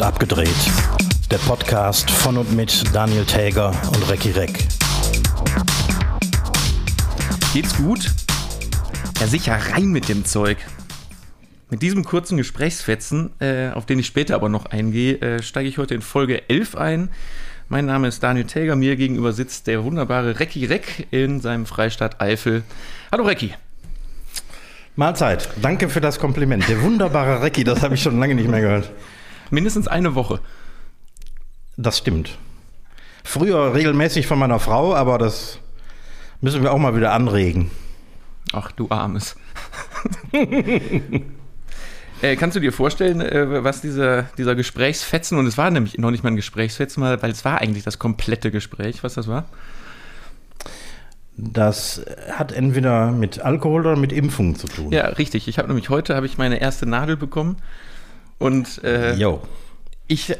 und abgedreht. Der Podcast von und mit Daniel Täger und Recki Reck. Geht's gut? Ja, sicher rein mit dem Zeug. Mit diesem kurzen Gesprächsfetzen, äh, auf den ich später aber noch eingehe, äh, steige ich heute in Folge 11 ein. Mein Name ist Daniel Täger, mir gegenüber sitzt der wunderbare Recki Reck in seinem Freistaat Eifel. Hallo Recki. Mahlzeit. Danke für das Kompliment. Der wunderbare Recki, das habe ich schon lange nicht mehr gehört. Mindestens eine Woche. Das stimmt. Früher regelmäßig von meiner Frau, aber das müssen wir auch mal wieder anregen. Ach, du Armes. äh, kannst du dir vorstellen, äh, was dieser, dieser Gesprächsfetzen, und es war nämlich noch nicht mal ein Gesprächsfetzen, weil es war eigentlich das komplette Gespräch, was das war? Das hat entweder mit Alkohol oder mit Impfungen zu tun. Ja, richtig. Ich habe nämlich heute habe ich meine erste Nadel bekommen und äh, ich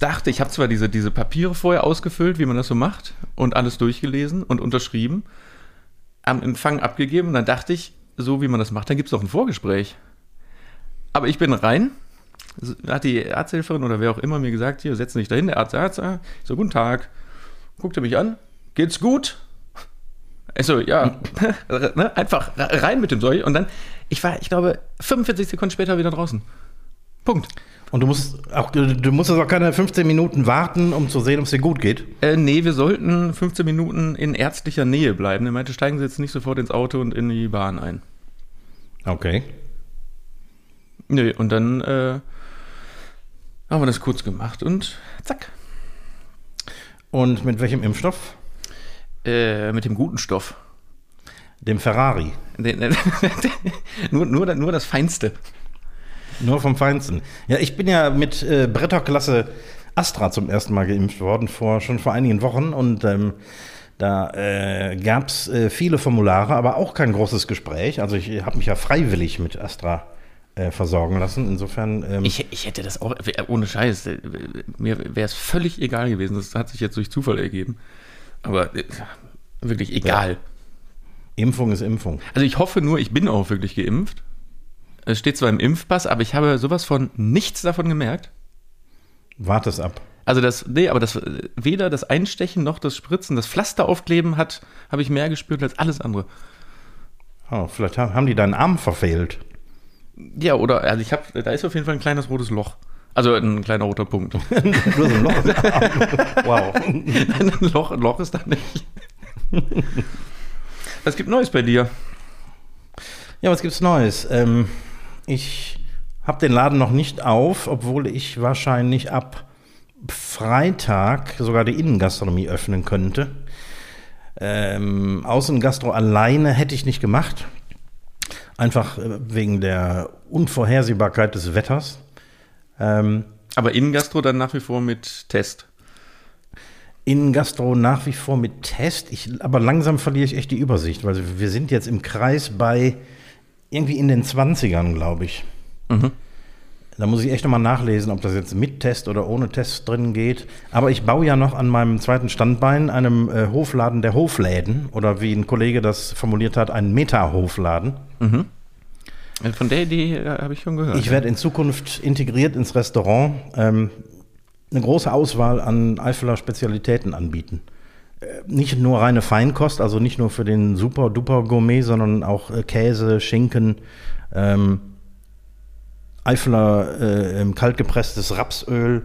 dachte, ich habe zwar diese, diese Papiere vorher ausgefüllt, wie man das so macht, und alles durchgelesen und unterschrieben, am Empfang abgegeben und dann dachte ich, so wie man das macht, dann gibt es doch ein Vorgespräch. Aber ich bin rein, hat die Arzthelferin oder wer auch immer mir gesagt, hier, setz dich dahin, der Arzt, Arzt, ich so, guten Tag, guckte mich an, geht's gut? Also ja, ne? einfach rein mit dem Zeug und dann, ich war, ich glaube, 45 Sekunden später wieder draußen. Punkt. Und du musst auch, du musst auch keine 15 Minuten warten, um zu sehen, ob es dir gut geht? Äh, nee, wir sollten 15 Minuten in ärztlicher Nähe bleiben. Er meinte, steigen Sie jetzt nicht sofort ins Auto und in die Bahn ein. Okay. Nee, und dann äh, haben wir das kurz gemacht und zack. Und mit welchem Impfstoff? Äh, mit dem guten Stoff. Dem Ferrari. nur, nur, nur das Feinste. Nur vom Feinsten. Ja, ich bin ja mit äh, Bretterklasse Astra zum ersten Mal geimpft worden, vor, schon vor einigen Wochen. Und ähm, da äh, gab es äh, viele Formulare, aber auch kein großes Gespräch. Also ich habe mich ja freiwillig mit Astra äh, versorgen lassen. Insofern. Ähm ich, ich hätte das auch, ohne Scheiß, äh, mir wäre es völlig egal gewesen. Das hat sich jetzt durch Zufall ergeben. Aber äh, wirklich egal. Ja. Impfung ist Impfung. Also ich hoffe nur, ich bin auch wirklich geimpft. Es steht zwar im Impfpass, aber ich habe sowas von nichts davon gemerkt. Wart es ab. Also das, nee, aber das weder das Einstechen noch das Spritzen, das Pflaster aufkleben hat, habe ich mehr gespürt als alles andere. Oh, vielleicht haben die deinen Arm verfehlt. Ja, oder also ich habe, da ist auf jeden Fall ein kleines rotes Loch. Also ein kleiner roter Punkt. Nur so ein Loch. wow. Nein, ein Loch, ein Loch ist da nicht. Was gibt Neues bei dir? Ja, was gibt's Neues? Ähm, ich habe den Laden noch nicht auf, obwohl ich wahrscheinlich ab Freitag sogar die Innengastronomie öffnen könnte. Ähm, Außengastro alleine hätte ich nicht gemacht. Einfach äh, wegen der Unvorhersehbarkeit des Wetters. Ähm, Aber Innengastro dann nach wie vor mit Test? Innengastro nach wie vor mit Test. Ich, aber langsam verliere ich echt die Übersicht, weil wir sind jetzt im Kreis bei irgendwie in den 20ern, glaube ich. Mhm. Da muss ich echt nochmal nachlesen, ob das jetzt mit Test oder ohne Test drin geht. Aber ich baue ja noch an meinem zweiten Standbein, einem äh, Hofladen der Hofläden. Oder wie ein Kollege das formuliert hat, einen Meta-Hofladen. Mhm. Von der Idee äh, habe ich schon gehört. Ich werde in Zukunft integriert ins Restaurant ähm, eine große Auswahl an Eifeler Spezialitäten anbieten nicht nur reine Feinkost, also nicht nur für den super duper Gourmet, sondern auch äh, Käse, Schinken, ähm, Eifeler äh, kaltgepresstes Rapsöl,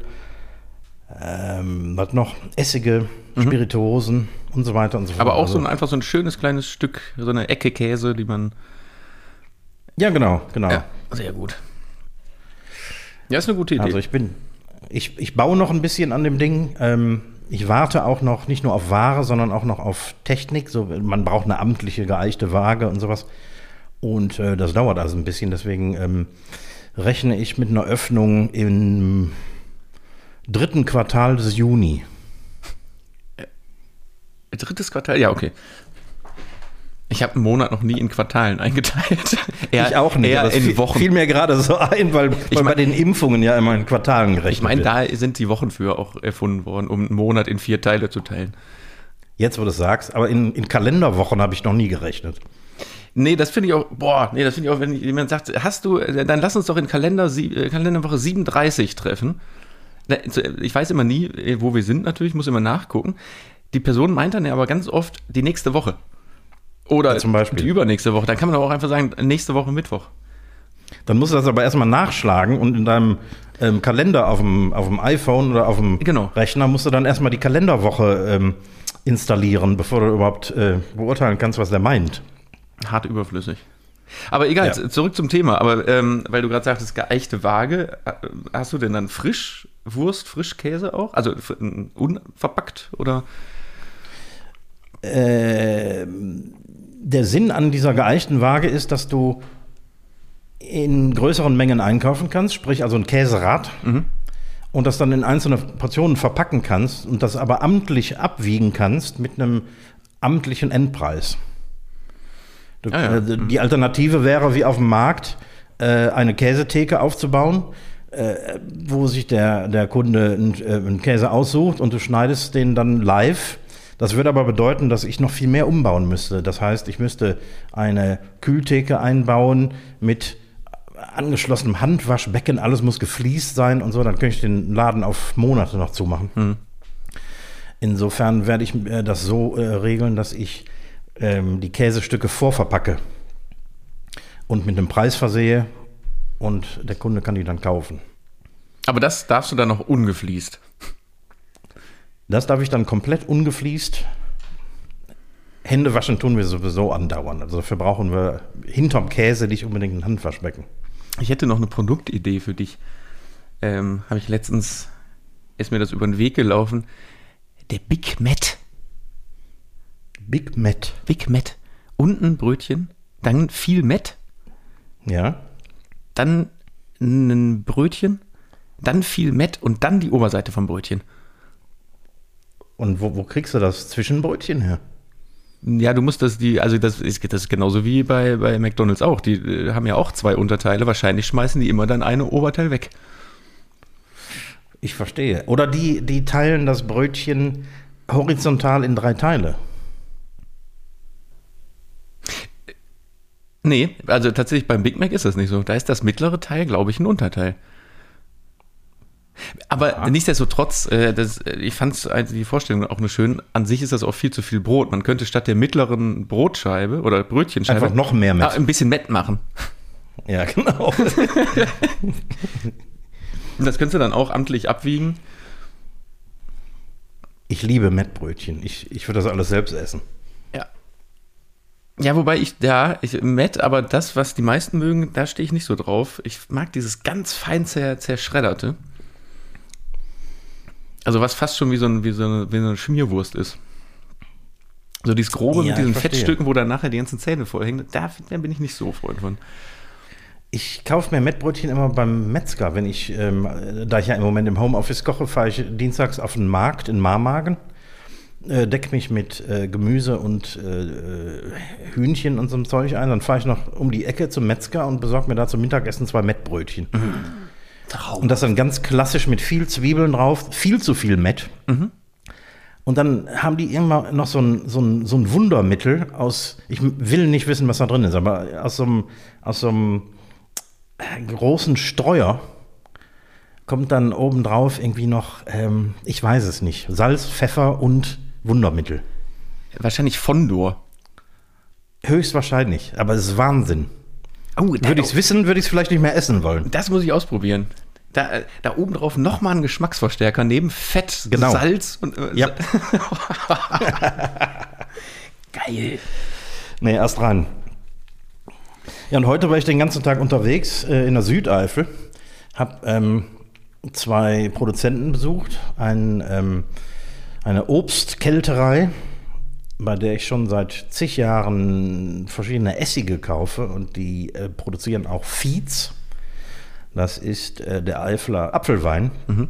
ähm, was noch? Essige, mhm. Spirituosen und so weiter und so fort. Aber auch so ein, also einfach so ein schönes kleines Stück, so eine Ecke Käse, die man. Ja, genau, genau. Ja, sehr gut. Ja, ist eine gute Idee. Also ich bin, ich, ich baue noch ein bisschen an dem Ding. Ähm, ich warte auch noch nicht nur auf Ware, sondern auch noch auf Technik. So, man braucht eine amtliche geeichte Waage und sowas. Und äh, das dauert also ein bisschen. Deswegen ähm, rechne ich mit einer Öffnung im dritten Quartal des Juni. Äh, drittes Quartal? Ja, okay. Ich habe einen Monat noch nie in Quartalen eingeteilt. eher, ich auch nicht. Eher in Wochen. Fiel mir gerade so ein, weil, ich mein, bei den Impfungen ja immer in Quartalen gerechnet Ich meine, da sind die Wochen für auch erfunden worden, um einen Monat in vier Teile zu teilen. Jetzt, wo du es sagst, aber in, in Kalenderwochen habe ich noch nie gerechnet. Nee, das finde ich auch, boah, nee, das finde ich auch, wenn jemand sagt, hast du, dann lass uns doch in Kalender, äh, Kalenderwoche 37 treffen. Ich weiß immer nie, äh, wo wir sind natürlich, muss immer nachgucken. Die Person meint dann ja aber ganz oft die nächste Woche. Oder ja, zum Beispiel. die übernächste Woche. Dann kann man auch einfach sagen, nächste Woche Mittwoch. Dann musst du das aber erstmal nachschlagen und in deinem ähm, Kalender auf dem, auf dem iPhone oder auf dem genau. Rechner musst du dann erstmal die Kalenderwoche ähm, installieren, bevor du überhaupt äh, beurteilen kannst, was der meint. Hart überflüssig. Aber egal, ja. zurück zum Thema. Aber ähm, weil du gerade sagtest, geeichte Waage, äh, hast du denn dann Frischwurst, Frischkäse auch? Also unverpackt oder? Äh, der Sinn an dieser geeichten Waage ist, dass du in größeren Mengen einkaufen kannst, sprich also ein Käserad. Mhm. Und das dann in einzelne Portionen verpacken kannst und das aber amtlich abwiegen kannst mit einem amtlichen Endpreis. Du, ah, ja. äh, die. Alternative wäre, wie auf dem Markt, äh, eine Käsetheke aufzubauen, äh, wo sich der, der Kunde einen, äh, einen Käse aussucht und du schneidest den dann live. Das würde aber bedeuten, dass ich noch viel mehr umbauen müsste. Das heißt, ich müsste eine Kühltheke einbauen mit angeschlossenem Handwaschbecken, alles muss gefliest sein und so, dann könnte ich den Laden auf Monate noch zumachen. Hm. Insofern werde ich äh, das so äh, regeln, dass ich ähm, die Käsestücke vorverpacke und mit einem Preis versehe und der Kunde kann die dann kaufen. Aber das darfst du dann noch ungefliest? Das darf ich dann komplett ungefliest. Hände waschen tun wir sowieso andauernd. Also dafür brauchen wir hinterm Käse nicht unbedingt ein Handwaschbecken. Ich hätte noch eine Produktidee für dich. Ähm, Habe ich letztens, ist mir das über den Weg gelaufen. Der Big Matt. Big Matt. Big Matt. Unten Brötchen, dann viel Matt. Ja. Dann ein Brötchen, dann viel Matt und dann die Oberseite vom Brötchen. Und wo, wo kriegst du das Zwischenbrötchen her? Ja, du musst das, die, also das ist, das ist genauso wie bei, bei McDonalds auch. Die äh, haben ja auch zwei Unterteile. Wahrscheinlich schmeißen die immer dann eine Oberteil weg. Ich verstehe. Oder die, die teilen das Brötchen horizontal in drei Teile. Nee, also tatsächlich beim Big Mac ist das nicht so. Da ist das mittlere Teil, glaube ich, ein Unterteil. Aber ja. nichtsdestotrotz, äh, das, äh, ich fand also die Vorstellung auch eine schön. An sich ist das auch viel zu viel Brot. Man könnte statt der mittleren Brotscheibe oder Brötchenscheibe einfach noch mehr Mett. ein bisschen Mett machen. Ja, genau. das könntest du dann auch amtlich abwiegen. Ich liebe Mettbrötchen. Ich, ich würde das alles selbst essen. Ja. Ja, wobei ich, ja, ich, Mett, aber das, was die meisten mögen, da stehe ich nicht so drauf. Ich mag dieses ganz fein zer, zerschredderte. Also was fast schon wie so, ein, wie so, eine, wie eine Schmierwurst ist. So dieses Grobe ja, mit diesen Fettstücken, wo dann nachher die ganzen Zähne vorhängen, da, da bin ich nicht so Freund von. Ich kaufe mir Mettbrötchen immer beim Metzger, wenn ich, ähm, da ich ja im Moment im Homeoffice koche, fahre ich dienstags auf den Markt in Marmagen, äh, decke mich mit äh, Gemüse und äh, Hühnchen und so einem Zeug ein, dann fahre ich noch um die Ecke zum Metzger und besorge mir da zum Mittagessen zwei Mettbrötchen. Mhm. Traum. Und das dann ganz klassisch mit viel Zwiebeln drauf, viel zu viel Mett. Mhm. Und dann haben die irgendwann noch so ein, so, ein, so ein Wundermittel aus, ich will nicht wissen, was da drin ist, aber aus so einem, aus so einem großen Streuer kommt dann obendrauf irgendwie noch, ähm, ich weiß es nicht, Salz, Pfeffer und Wundermittel. Wahrscheinlich Fondor. Höchstwahrscheinlich, aber es ist Wahnsinn. Oh, würde ich es wissen, würde ich es vielleicht nicht mehr essen wollen. Das muss ich ausprobieren. Da, da oben drauf nochmal ein Geschmacksverstärker neben Fett, genau. Salz und. Äh, ja. Geil. Nee, erst rein. Ja, und heute war ich den ganzen Tag unterwegs äh, in der Südeifel. Hab ähm, zwei Produzenten besucht. Ein, ähm, eine Obstkälterei bei der ich schon seit zig Jahren verschiedene Essige kaufe und die äh, produzieren auch Feeds. Das ist äh, der Eifler Apfelwein, mhm.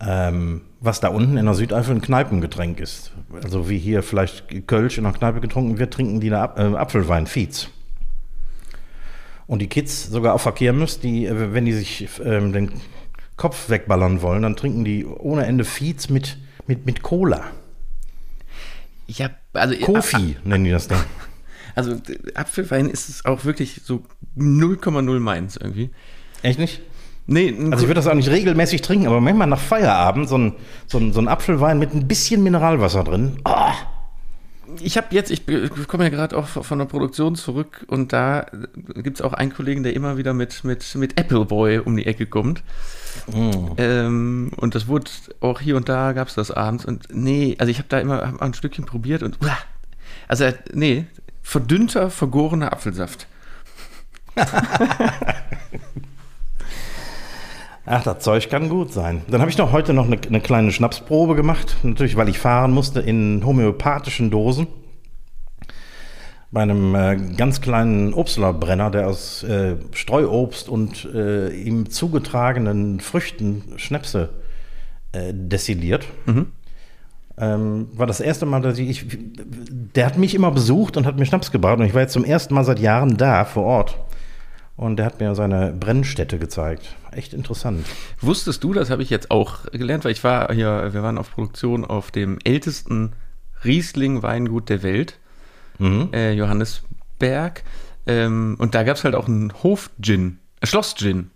ähm, was da unten in der Südeifel ein Kneipengetränk ist. Also wie hier vielleicht Kölsch in der Kneipe getrunken wird, trinken die da äh, Apfelwein, Feeds. Und die Kids sogar auf Verkehr müssen, die, äh, wenn die sich ähm, den Kopf wegballern wollen, dann trinken die ohne Ende Feeds mit, mit, mit Cola. Ich habe also Kofi ab, nennen die das dann. Also Apfelwein ist es auch wirklich so 0,0 meins irgendwie. Echt nicht? Nee, also ich würde das auch nicht regelmäßig trinken, aber manchmal nach Feierabend so ein, so ein, so ein Apfelwein mit ein bisschen Mineralwasser drin. Oh. Ich habe jetzt, ich komme ja gerade auch von der Produktion zurück und da gibt es auch einen Kollegen, der immer wieder mit, mit, mit Appleboy um die Ecke kommt. Mm. Ähm, und das wurde auch hier und da gab es das abends und nee, also ich habe da immer hab ein Stückchen probiert und also nee, verdünnter, vergorener Apfelsaft. Ach, das Zeug kann gut sein. Dann habe ich noch heute noch eine, eine, kleine Schnapsprobe gemacht. Natürlich, weil ich fahren musste in homöopathischen Dosen. Bei einem äh, ganz kleinen Obstlerbrenner, der aus äh, Streuobst und äh, ihm zugetragenen Früchten Schnäpse äh, destilliert. Mhm. Ähm, war das erste Mal, dass ich, ich, Der hat mich immer besucht und hat mir Schnaps gebracht. Und ich war jetzt zum ersten Mal seit Jahren da vor Ort. Und der hat mir seine Brennstätte gezeigt. Echt interessant. Wusstest du, das habe ich jetzt auch gelernt, weil ich war hier, wir waren auf Produktion auf dem ältesten Riesling-Weingut der Welt, mhm. äh, Johannesberg. Ähm, und da gab es halt auch einen Hof-Gin, äh, Schloss-Gin.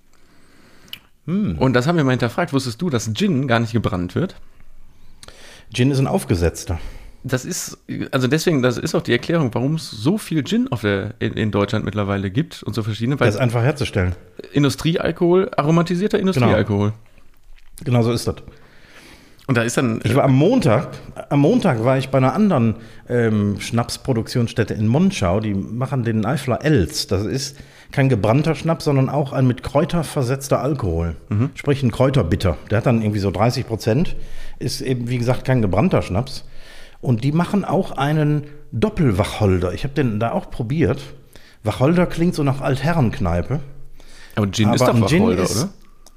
Hm. Und das haben wir mal hinterfragt. Wusstest du, dass Gin gar nicht gebrannt wird? Gin ist ein aufgesetzter das ist, also deswegen, das ist auch die Erklärung, warum es so viel Gin auf der, in, in Deutschland mittlerweile gibt und so verschiedene. Weil das ist einfach herzustellen. Industriealkohol, aromatisierter. Industriealkohol. Genau. genau so ist das. Und da ist dann. Ich war am Montag, am Montag war ich bei einer anderen ähm, Schnapsproduktionsstätte in Monschau. Die machen den Eifler Els. Das ist kein gebrannter Schnaps, sondern auch ein mit Kräuter versetzter Alkohol. Mhm. Sprich ein Kräuterbitter. Der hat dann irgendwie so 30 Prozent. Ist eben, wie gesagt, kein gebrannter Schnaps. Und die machen auch einen Doppelwacholder. Ich habe den da auch probiert. Wacholder klingt so nach Altherrenkneipe. Aber Gin Aber ist doch Wacholder, ist, oder?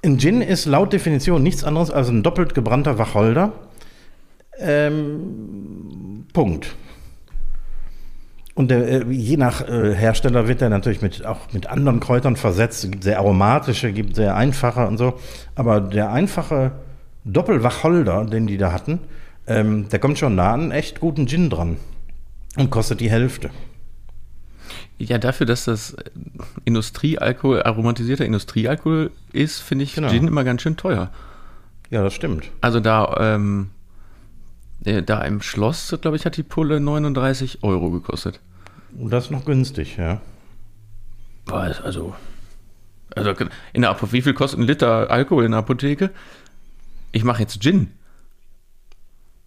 Ein Gin ist laut Definition nichts anderes als ein doppelt gebrannter Wacholder. Ähm, Punkt. Und der, äh, je nach äh, Hersteller wird er natürlich mit, auch mit anderen Kräutern versetzt. Es gibt sehr aromatische, gibt sehr einfache und so. Aber der einfache Doppelwacholder, den die da hatten, ähm, der kommt schon nah an echt guten Gin dran und kostet die Hälfte. Ja, dafür, dass das Industriealkohol, aromatisierter Industriealkohol ist, finde ich genau. Gin immer ganz schön teuer. Ja, das stimmt. Also da, ähm, da im Schloss, glaube ich, hat die Pulle 39 Euro gekostet. Und das ist noch günstig, ja. Also, also in der Apotheke, wie viel kostet ein Liter Alkohol in der Apotheke? Ich mache jetzt Gin.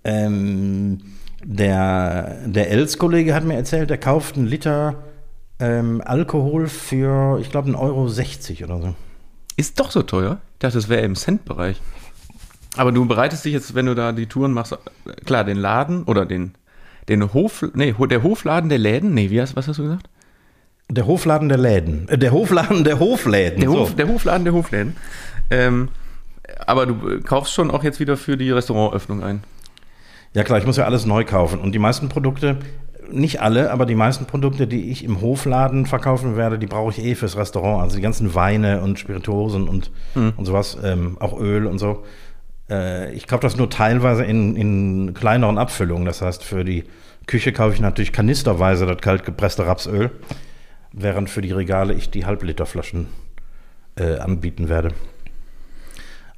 Ähm, der der Els-Kollege hat mir erzählt, er kauft einen Liter ähm, Alkohol für, ich glaube, 1,60 Euro oder so. Ist doch so teuer? Ich dachte, das wäre im Cent-Bereich. Aber du bereitest dich jetzt, wenn du da die Touren machst, klar, den Laden oder den, den Hof, nee, der Hofladen der Läden, nee, wie hast, was hast du gesagt? Der Hofladen der Läden. Äh, der Hofladen der Hofläden. Der, Hof, so. der Hofladen der Hofläden. Ähm, aber du kaufst schon auch jetzt wieder für die Restaurantöffnung ein. Ja klar, ich muss ja alles neu kaufen. Und die meisten Produkte, nicht alle, aber die meisten Produkte, die ich im Hofladen verkaufen werde, die brauche ich eh fürs Restaurant. Also die ganzen Weine und Spirituosen und, mhm. und sowas, ähm, auch Öl und so. Äh, ich kaufe das nur teilweise in, in kleineren Abfüllungen. Das heißt, für die Küche kaufe ich natürlich kanisterweise das kaltgepresste Rapsöl, während für die Regale ich die Halbliterflaschen äh, anbieten werde.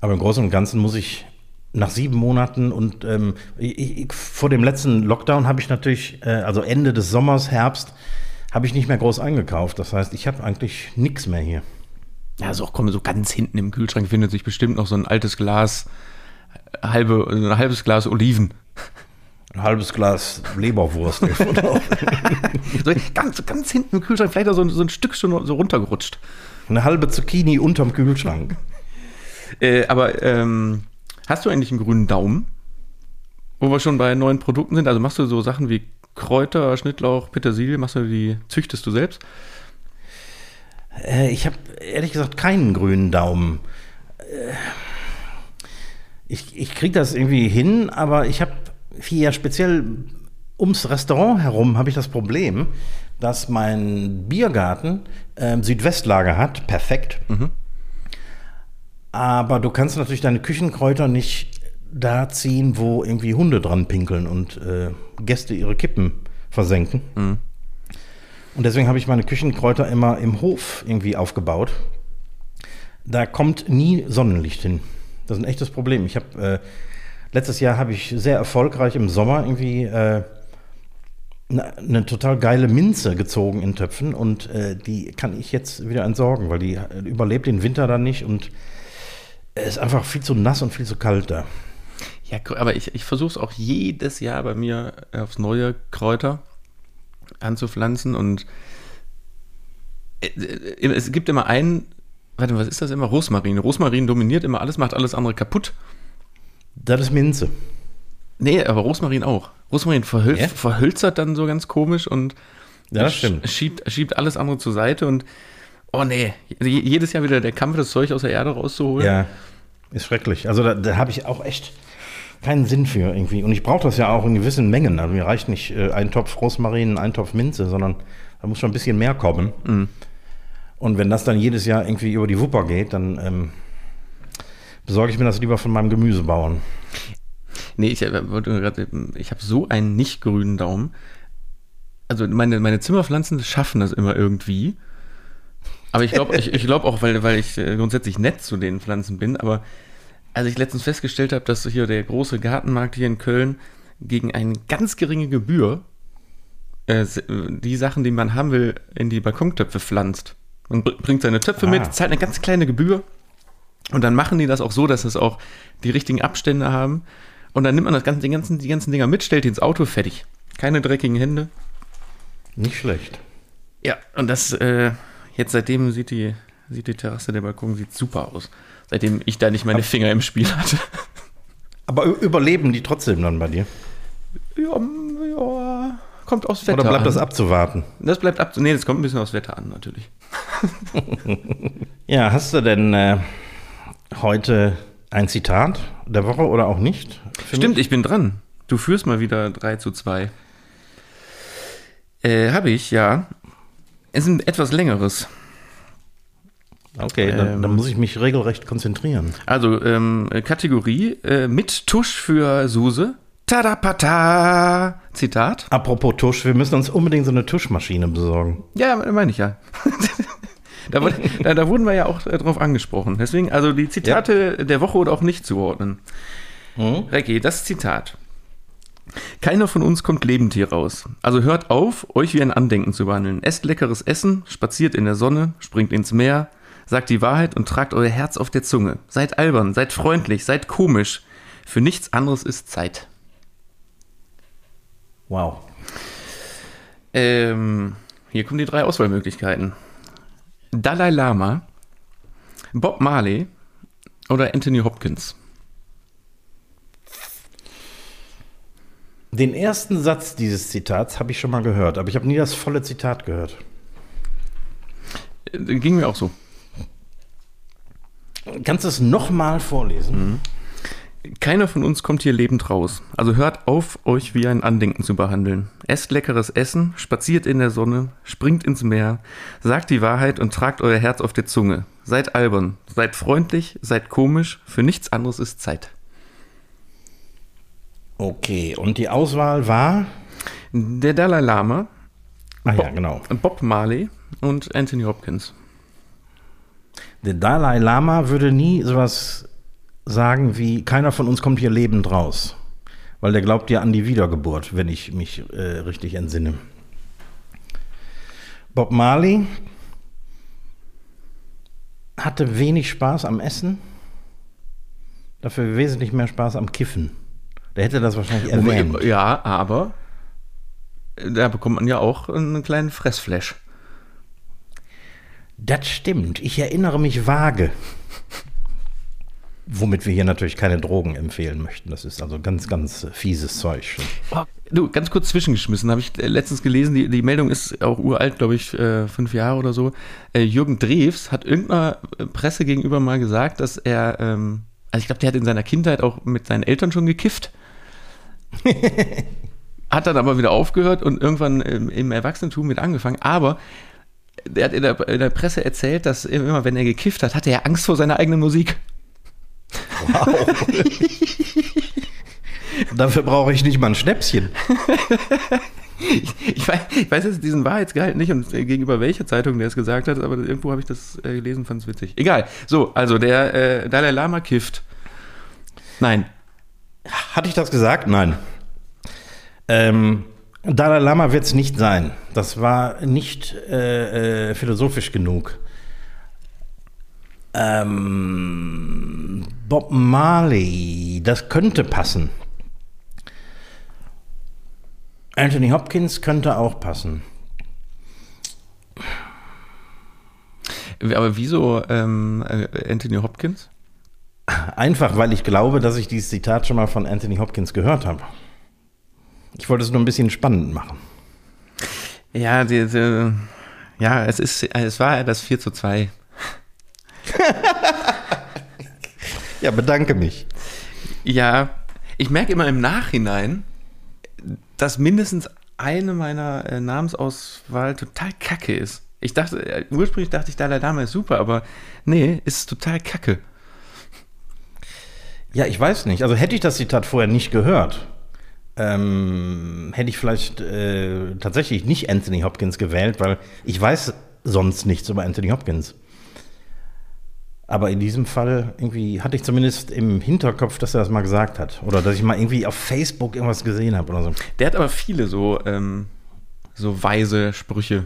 Aber im Großen und Ganzen muss ich nach sieben Monaten und ähm, ich, ich, vor dem letzten Lockdown habe ich natürlich, äh, also Ende des Sommers, Herbst, habe ich nicht mehr groß eingekauft. Das heißt, ich habe eigentlich nichts mehr hier. Ja, so komm, so ganz hinten im Kühlschrank findet sich bestimmt noch so ein altes Glas, halbe, ein halbes Glas Oliven. Ein halbes Glas Leberwurst. so ganz, ganz hinten im Kühlschrank, vielleicht so, so ein Stück schon so runtergerutscht. Eine halbe Zucchini unterm Kühlschrank. äh, aber ähm, Hast du eigentlich einen grünen Daumen? Wo wir schon bei neuen Produkten sind. Also machst du so Sachen wie Kräuter, Schnittlauch, Petersilie, machst du die, züchtest du selbst? Äh, ich habe ehrlich gesagt keinen grünen Daumen. Äh, ich, ich kriege das irgendwie hin, aber ich habe hier speziell ums Restaurant herum habe ich das Problem, dass mein Biergarten äh, Südwestlager hat, perfekt. Mhm. Aber du kannst natürlich deine Küchenkräuter nicht da ziehen, wo irgendwie Hunde dran pinkeln und äh, Gäste ihre Kippen versenken. Mhm. Und deswegen habe ich meine Küchenkräuter immer im Hof irgendwie aufgebaut. Da kommt nie Sonnenlicht hin. Das ist ein echtes Problem. Ich habe äh, letztes Jahr habe ich sehr erfolgreich im Sommer irgendwie äh, eine, total geile Minze gezogen in Töpfen und äh, die kann ich jetzt wieder entsorgen, weil die äh, überlebt den Winter dann nicht und es ist einfach viel zu nass und viel zu kalt da. Ja, aber ich, ich versuche es auch jedes Jahr bei mir aufs neue Kräuter anzupflanzen und äh, äh, es gibt immer einen, warte, was ist das immer? Rosmarin. Rosmarin dominiert immer alles, macht alles andere kaputt. Das ist Minze. Nee, aber Rosmarin auch. Rosmarin verhöl ja? verhölzert dann so ganz komisch und ja. Schiebt, schiebt alles andere zur Seite und oh nee, jedes Jahr wieder der Kampf, das Zeug aus der Erde rauszuholen. Ja, ist schrecklich. Also da, da habe ich auch echt keinen Sinn für irgendwie. Und ich brauche das ja auch in gewissen Mengen. Also mir reicht nicht äh, ein Topf Rosmarin, ein Topf Minze, sondern da muss schon ein bisschen mehr kommen. Mhm. Und wenn das dann jedes Jahr irgendwie über die Wupper geht, dann ähm, besorge ich mir das lieber von meinem Gemüsebauern. Nee, ich, äh, ich habe so einen nicht grünen Daumen. Also meine, meine Zimmerpflanzen schaffen das immer irgendwie. Aber ich glaube ich, ich glaub auch, weil, weil ich äh, grundsätzlich nett zu den Pflanzen bin, aber als ich letztens festgestellt habe, dass hier der große Gartenmarkt hier in Köln gegen eine ganz geringe Gebühr äh, die Sachen, die man haben will, in die Balkontöpfe pflanzt. Man bringt seine Töpfe ah. mit, zahlt eine ganz kleine Gebühr und dann machen die das auch so, dass es auch die richtigen Abstände haben. Und dann nimmt man das ganze, die, ganzen, die ganzen Dinger mit, stellt die ins Auto, fertig. Keine dreckigen Hände. Nicht schlecht. Ja, und das, äh, jetzt seitdem sieht die, sieht die Terrasse der Balkon sieht super aus seitdem ich da nicht meine Finger im Spiel hatte. Aber überleben die trotzdem dann bei dir? Ja, ja kommt aufs Wetter Oder bleibt an. das abzuwarten? Das bleibt ab. Nee, das kommt ein bisschen aufs Wetter an, natürlich. ja, hast du denn äh, heute ein Zitat der Woche oder auch nicht? Stimmt, mich? ich bin dran. Du führst mal wieder 3 zu 2. Äh, Habe ich, ja. Es ist ein etwas längeres. Okay, dann, ähm, dann, muss ich mich regelrecht konzentrieren. Also ähm, Kategorie äh, mit Tusch für Suse. Tadapata! Zitat. Apropos Tusch, wir müssen uns unbedingt so eine Tuschmaschine besorgen. Ja, meine ich ja. da, da, da, wurden wir ja auch äh, drauf angesprochen. Deswegen, also die Zitate ja. der Woche oder auch nicht zuordnen. Hm? Recki, das Zitat. Keiner von uns kommt lebend hier raus. Also hört auf, euch wie ein Andenken zu behandeln. Esst leckeres Essen, spaziert in der Sonne, springt ins Meer, Sagt die Wahrheit und tragt euer Herz auf der Zunge. Seid albern, seid freundlich, seid komisch. Für nichts anderes ist Zeit. Wow. Ähm, hier kommen die drei Auswahlmöglichkeiten. Dalai Lama, Bob Marley oder Anthony Hopkins. Den ersten Satz dieses Zitats habe ich schon mal gehört, aber ich habe nie das volle Zitat gehört. Äh, ging mir auch so. Kannst du es nochmal vorlesen? Mhm. Keiner von uns kommt hier lebend raus. Also hört auf, euch wie ein Andenken zu behandeln. Esst leckeres Essen, spaziert in der Sonne, springt ins Meer, sagt die Wahrheit und tragt euer Herz auf der Zunge. Seid albern, seid freundlich, seid komisch, für nichts anderes ist Zeit. Okay, und die Auswahl war? Der Dalai Lama, Ach Bob, ja, genau. Bob Marley und Anthony Hopkins. Der Dalai Lama würde nie sowas sagen wie, keiner von uns kommt hier lebend raus. Weil der glaubt ja an die Wiedergeburt, wenn ich mich äh, richtig entsinne. Bob Marley hatte wenig Spaß am Essen, dafür wesentlich mehr Spaß am Kiffen. Der hätte das wahrscheinlich erwähnt. Ja, aber da bekommt man ja auch einen kleinen Fressflash. Das stimmt. Ich erinnere mich vage. Womit wir hier natürlich keine Drogen empfehlen möchten. Das ist also ganz, ganz fieses Zeug. Oh, du, ganz kurz zwischengeschmissen, habe ich letztens gelesen, die, die Meldung ist auch uralt, glaube ich, äh, fünf Jahre oder so. Äh, Jürgen Drews hat irgendeiner Presse gegenüber mal gesagt, dass er, ähm, also ich glaube, der hat in seiner Kindheit auch mit seinen Eltern schon gekifft. hat dann aber wieder aufgehört und irgendwann im, im Erwachsenentum mit angefangen. Aber der hat in der, in der Presse erzählt, dass immer, wenn er gekifft hat, hatte er Angst vor seiner eigenen Musik. Wow. Dafür brauche ich nicht mal ein Schnäpschen. ich, ich, weiß, ich weiß jetzt diesen Wahrheitsgehalt nicht und äh, gegenüber welcher Zeitung der es gesagt hat, aber irgendwo habe ich das äh, gelesen, fand es witzig. Egal. So, also der äh, Dalai Lama kifft. Nein. Hatte ich das gesagt? Nein. Ähm, Dalai Lama wird es nicht sein. Das war nicht äh, äh, philosophisch genug. Ähm, Bob Marley, das könnte passen. Anthony Hopkins könnte auch passen. Aber wieso ähm, äh, Anthony Hopkins? Einfach, weil ich glaube, dass ich dieses Zitat schon mal von Anthony Hopkins gehört habe. Ich wollte es nur ein bisschen spannend machen. Ja, die, die, ja, es ist, es war das 4 zu 2. ja, bedanke mich. Ja, ich merke immer im Nachhinein, dass mindestens eine meiner äh, Namensauswahl total kacke ist. Ich dachte, äh, ursprünglich dachte ich, Dalai Lama ist super, aber nee, ist total kacke. Ja, ich weiß nicht. Also hätte ich das Zitat vorher nicht gehört, ähm, hätte ich vielleicht äh, tatsächlich nicht Anthony Hopkins gewählt, weil ich weiß sonst nichts über Anthony Hopkins. Aber in diesem Fall irgendwie hatte ich zumindest im Hinterkopf, dass er das mal gesagt hat. Oder dass ich mal irgendwie auf Facebook irgendwas gesehen habe oder so. Der hat aber viele so, ähm, so weise Sprüche.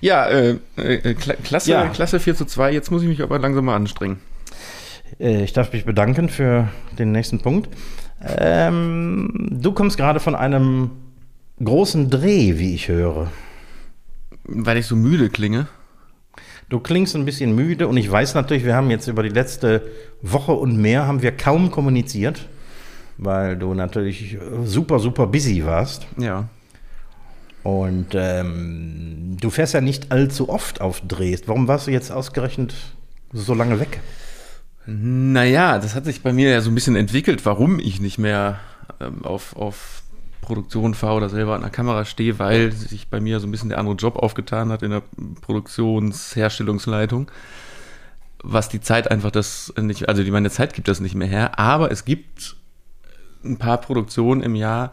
Ja, äh, äh, Klasse, ja. Klasse 4 zu 2. Jetzt muss ich mich aber langsam mal anstrengen. Äh, ich darf mich bedanken für den nächsten Punkt. Ähm, du kommst gerade von einem großen Dreh, wie ich höre. Weil ich so müde klinge. Du klingst ein bisschen müde und ich weiß natürlich, wir haben jetzt über die letzte Woche und mehr haben wir kaum kommuniziert, weil du natürlich super, super busy warst. Ja. Und ähm, du fährst ja nicht allzu oft auf Drehst. Warum warst du jetzt ausgerechnet so lange weg? Naja, das hat sich bei mir ja so ein bisschen entwickelt, warum ich nicht mehr ähm, auf, auf Produktion fahre oder selber an der Kamera stehe, weil sich bei mir so ein bisschen der andere Job aufgetan hat in der Produktionsherstellungsleitung. Was die Zeit einfach das nicht, also die meine Zeit gibt das nicht mehr her, aber es gibt ein paar Produktionen im Jahr,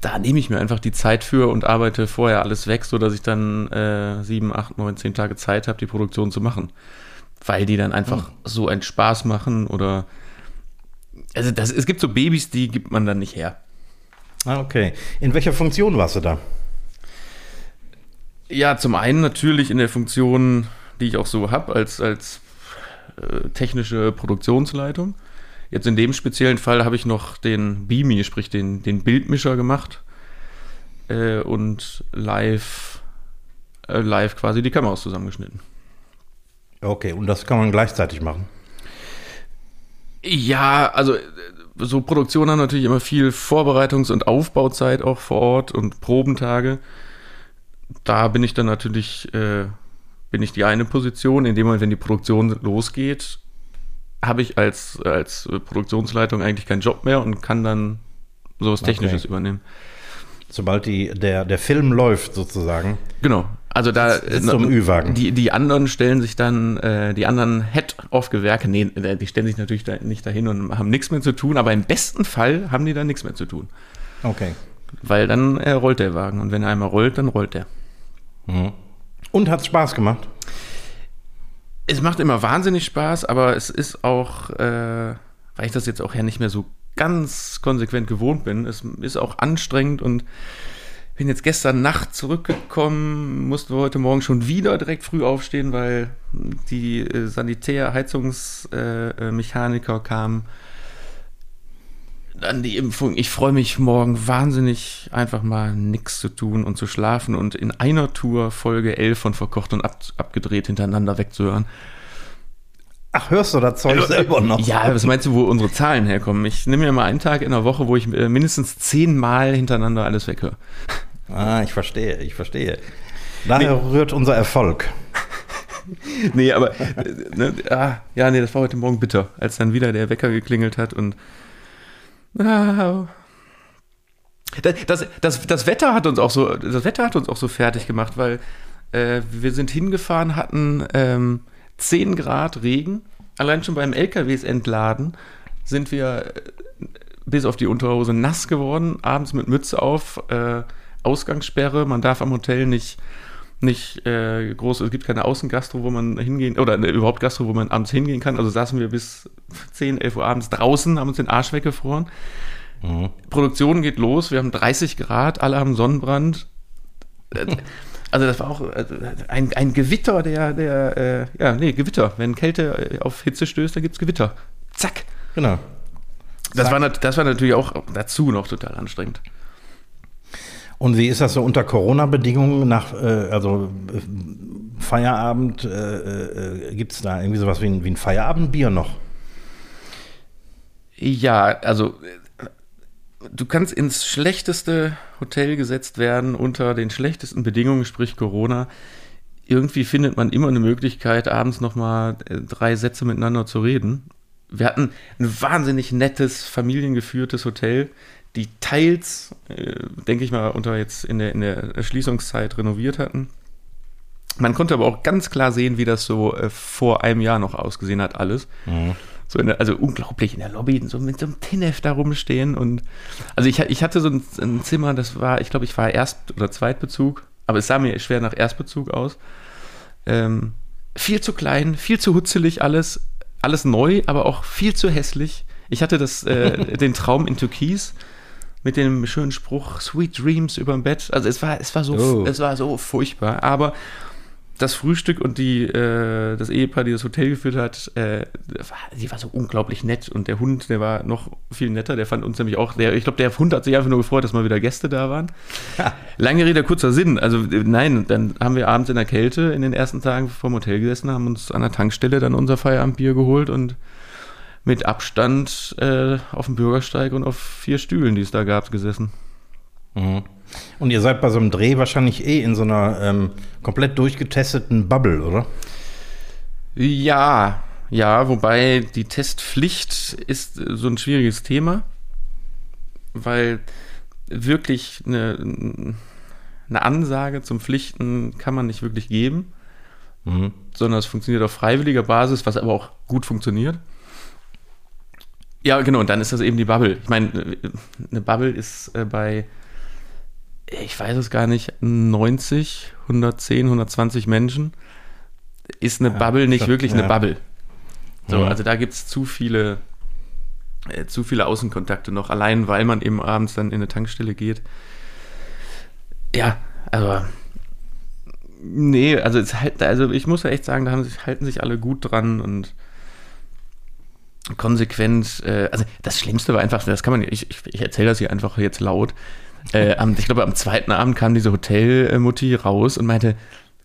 da nehme ich mir einfach die Zeit für und arbeite vorher alles weg, sodass ich dann äh, sieben, acht, neun, zehn Tage Zeit habe, die Produktion zu machen. Weil die dann einfach mhm. so einen Spaß machen oder also das, es gibt so Babys, die gibt man dann nicht her. Ah, okay. In welcher Funktion warst du da? Ja, zum einen natürlich in der Funktion, die ich auch so habe, als, als äh, technische Produktionsleitung. Jetzt in dem speziellen Fall habe ich noch den Beamy, sprich den, den Bildmischer gemacht äh, und live, äh, live quasi die Kameras zusammengeschnitten. Okay, und das kann man gleichzeitig machen? Ja, also so Produktionen haben natürlich immer viel Vorbereitungs- und Aufbauzeit auch vor Ort und Probentage. Da bin ich dann natürlich, äh, bin ich die eine Position, in dem Moment, wenn die Produktion losgeht, habe ich als, als Produktionsleitung eigentlich keinen Job mehr und kann dann sowas Technisches okay. übernehmen. Sobald die, der, der Film läuft sozusagen. Genau. Also da ist zum Ü-Wagen. Die, die anderen stellen sich dann, äh, die anderen Head-Off-Gewerke, nee, äh, die stellen sich natürlich da nicht dahin und haben nichts mehr zu tun, aber im besten Fall haben die da nichts mehr zu tun. Okay. Weil dann äh, rollt der Wagen und wenn er einmal rollt, dann rollt er. Mhm. Und hat Spaß gemacht? Es macht immer wahnsinnig Spaß, aber es ist auch, äh, weil ich das jetzt auch ja nicht mehr so ganz konsequent gewohnt bin, es ist auch anstrengend und bin jetzt gestern Nacht zurückgekommen, musste heute Morgen schon wieder direkt früh aufstehen, weil die äh, Sanitär-Heizungsmechaniker äh, kamen. Dann die Impfung. Ich freue mich morgen wahnsinnig, einfach mal nichts zu tun und zu schlafen und in einer Tour Folge 11 von Verkocht und ab, abgedreht hintereinander wegzuhören. Ach, hörst du das Zeug selber noch? Ja, was meinst du, wo unsere Zahlen herkommen? Ich nehme mir mal einen Tag in der Woche, wo ich äh, mindestens zehnmal hintereinander alles weghöre. Ah, ich verstehe, ich verstehe. Daher nee. rührt unser Erfolg. nee, aber ne, ah, ja, nee, das war heute Morgen bitter, als dann wieder der Wecker geklingelt hat und ah, das, das, das Wetter hat uns auch so, das Wetter hat uns auch so fertig gemacht, weil äh, wir sind hingefahren, hatten ähm, 10 Grad Regen. Allein schon beim LKWs entladen sind wir äh, bis auf die Unterhose nass geworden, abends mit Mütze auf, äh, Ausgangssperre, man darf am Hotel nicht nicht äh, groß, es gibt keine Außengastro, wo man hingehen, oder ne, überhaupt Gastro, wo man abends hingehen kann. Also saßen wir bis 10, 11 Uhr abends draußen, haben uns den Arsch weggefroren. Mhm. Produktion geht los, wir haben 30 Grad, alle haben Sonnenbrand. Also das war auch äh, ein, ein Gewitter, der, der, äh, ja, nee, Gewitter. Wenn Kälte auf Hitze stößt, dann gibt es Gewitter. Zack. Genau. Das war, das war natürlich auch dazu noch total anstrengend. Und wie ist das so unter Corona-Bedingungen nach, äh, also äh, Feierabend, äh, äh, gibt es da irgendwie sowas wie ein, wie ein Feierabendbier noch? Ja, also du kannst ins schlechteste Hotel gesetzt werden unter den schlechtesten Bedingungen, sprich Corona. Irgendwie findet man immer eine Möglichkeit, abends nochmal äh, drei Sätze miteinander zu reden. Wir hatten ein wahnsinnig nettes, familiengeführtes Hotel, die teils, äh, denke ich mal, unter jetzt in der, in der Erschließungszeit renoviert hatten. Man konnte aber auch ganz klar sehen, wie das so äh, vor einem Jahr noch ausgesehen hat, alles. Mhm. So der, also unglaublich in der Lobby, so mit so einem Tinnef da rumstehen. Und also ich, ich hatte so ein, ein Zimmer, das war, ich glaube, ich war Erst- oder Zweitbezug, aber es sah mir schwer nach Erstbezug aus. Ähm, viel zu klein, viel zu hutzelig alles, alles neu, aber auch viel zu hässlich. Ich hatte das, äh, den Traum in Türkis mit dem schönen Spruch Sweet Dreams über dem Bett. Also es war, es war so, oh. es war so furchtbar. Aber das Frühstück und die, äh, das Ehepaar, die das Hotel geführt hat, äh, die war so unglaublich nett und der Hund, der war noch viel netter, der fand uns nämlich auch, der, ich glaube, der Hund hat sich einfach nur gefreut, dass mal wieder Gäste da waren. Ja. Lange Rede, kurzer Sinn, also nein, dann haben wir abends in der Kälte in den ersten Tagen vom Hotel gesessen, haben uns an der Tankstelle dann unser Feierabendbier geholt und mit Abstand äh, auf dem Bürgersteig und auf vier Stühlen, die es da gab, gesessen. Mhm. Und ihr seid bei so einem Dreh wahrscheinlich eh in so einer ähm, komplett durchgetesteten Bubble, oder? Ja, ja, wobei die Testpflicht ist so ein schwieriges Thema, weil wirklich eine, eine Ansage zum Pflichten kann man nicht wirklich geben, mhm. sondern es funktioniert auf freiwilliger Basis, was aber auch gut funktioniert. Ja, genau, und dann ist das eben die Bubble. Ich meine, eine Bubble ist äh, bei ich weiß es gar nicht, 90, 110, 120 Menschen, ist eine ja, Bubble nicht wirklich ja. eine Bubble. So, ja. also da gibt es zu viele, äh, zu viele Außenkontakte noch, allein weil man eben abends dann in eine Tankstelle geht. Ja, also nee, also, halt, also ich muss ja echt sagen, da haben sich, halten sich alle gut dran und konsequent, äh, also das Schlimmste war einfach, das kann man, ich, ich, erzähle das hier einfach jetzt laut, äh, am, ich glaube, am zweiten Abend kam diese Hotelmutti raus und meinte,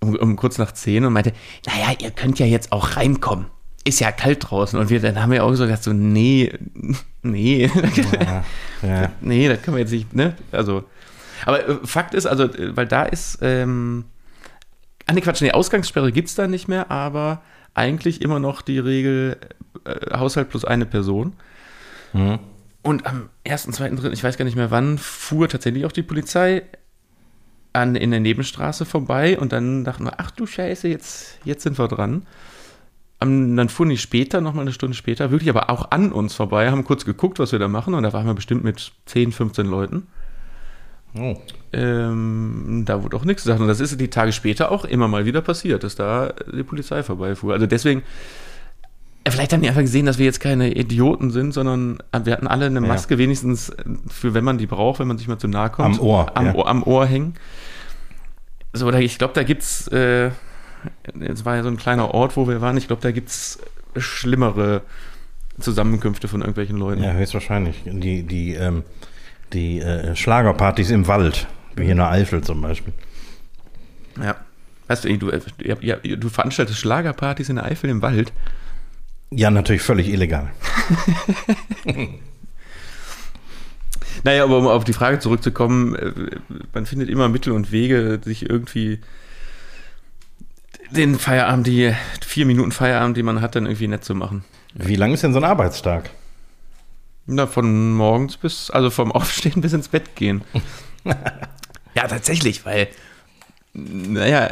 um, um, kurz nach zehn und meinte, naja, ihr könnt ja jetzt auch reinkommen. Ist ja kalt draußen. Und wir, dann haben wir auch so gedacht, so, nee, nee. Ja, ja. Nee, das können wir jetzt nicht, ne? Also, aber äh, Fakt ist, also, äh, weil da ist, ähm, ah, nee, Quatsch, nee, Ausgangssperre gibt es da nicht mehr, aber eigentlich immer noch die Regel äh, Haushalt plus eine Person. Mhm. Und am 1., 2., 3., ich weiß gar nicht mehr wann, fuhr tatsächlich auch die Polizei an, in der Nebenstraße vorbei und dann dachten wir, ach du Scheiße, jetzt, jetzt sind wir dran. Um, dann fuhren die später, nochmal eine Stunde später, wirklich aber auch an uns vorbei, haben kurz geguckt, was wir da machen und da waren wir bestimmt mit 10, 15 Leuten. Oh. Ähm, da wurde auch nichts gesagt. Und das ist die Tage später auch immer mal wieder passiert, dass da die Polizei vorbeifuhr. Also deswegen, Vielleicht haben die einfach gesehen, dass wir jetzt keine Idioten sind, sondern wir hatten alle eine Maske, ja. wenigstens für wenn man die braucht, wenn man sich mal zu nahe kommt. Am Ohr. Am, ja. Ohr, am Ohr hängen. So, ich glaube, da gibt es, äh, es war ja so ein kleiner Ort, wo wir waren, ich glaube, da gibt es schlimmere Zusammenkünfte von irgendwelchen Leuten. Ja, höchstwahrscheinlich. Die, die, ähm, die äh, Schlagerpartys im Wald, wie hier in der Eifel zum Beispiel. Ja. Weißt du, du, ja, du veranstaltest Schlagerpartys in der Eifel im Wald. Ja, natürlich völlig illegal. naja, aber um auf die Frage zurückzukommen, äh, man findet immer Mittel und Wege, sich irgendwie den Feierabend, die vier Minuten Feierabend, die man hat, dann irgendwie nett zu machen. Wie lang ist denn so ein Arbeitstag? Na, von morgens bis, also vom Aufstehen bis ins Bett gehen. ja, tatsächlich, weil, naja,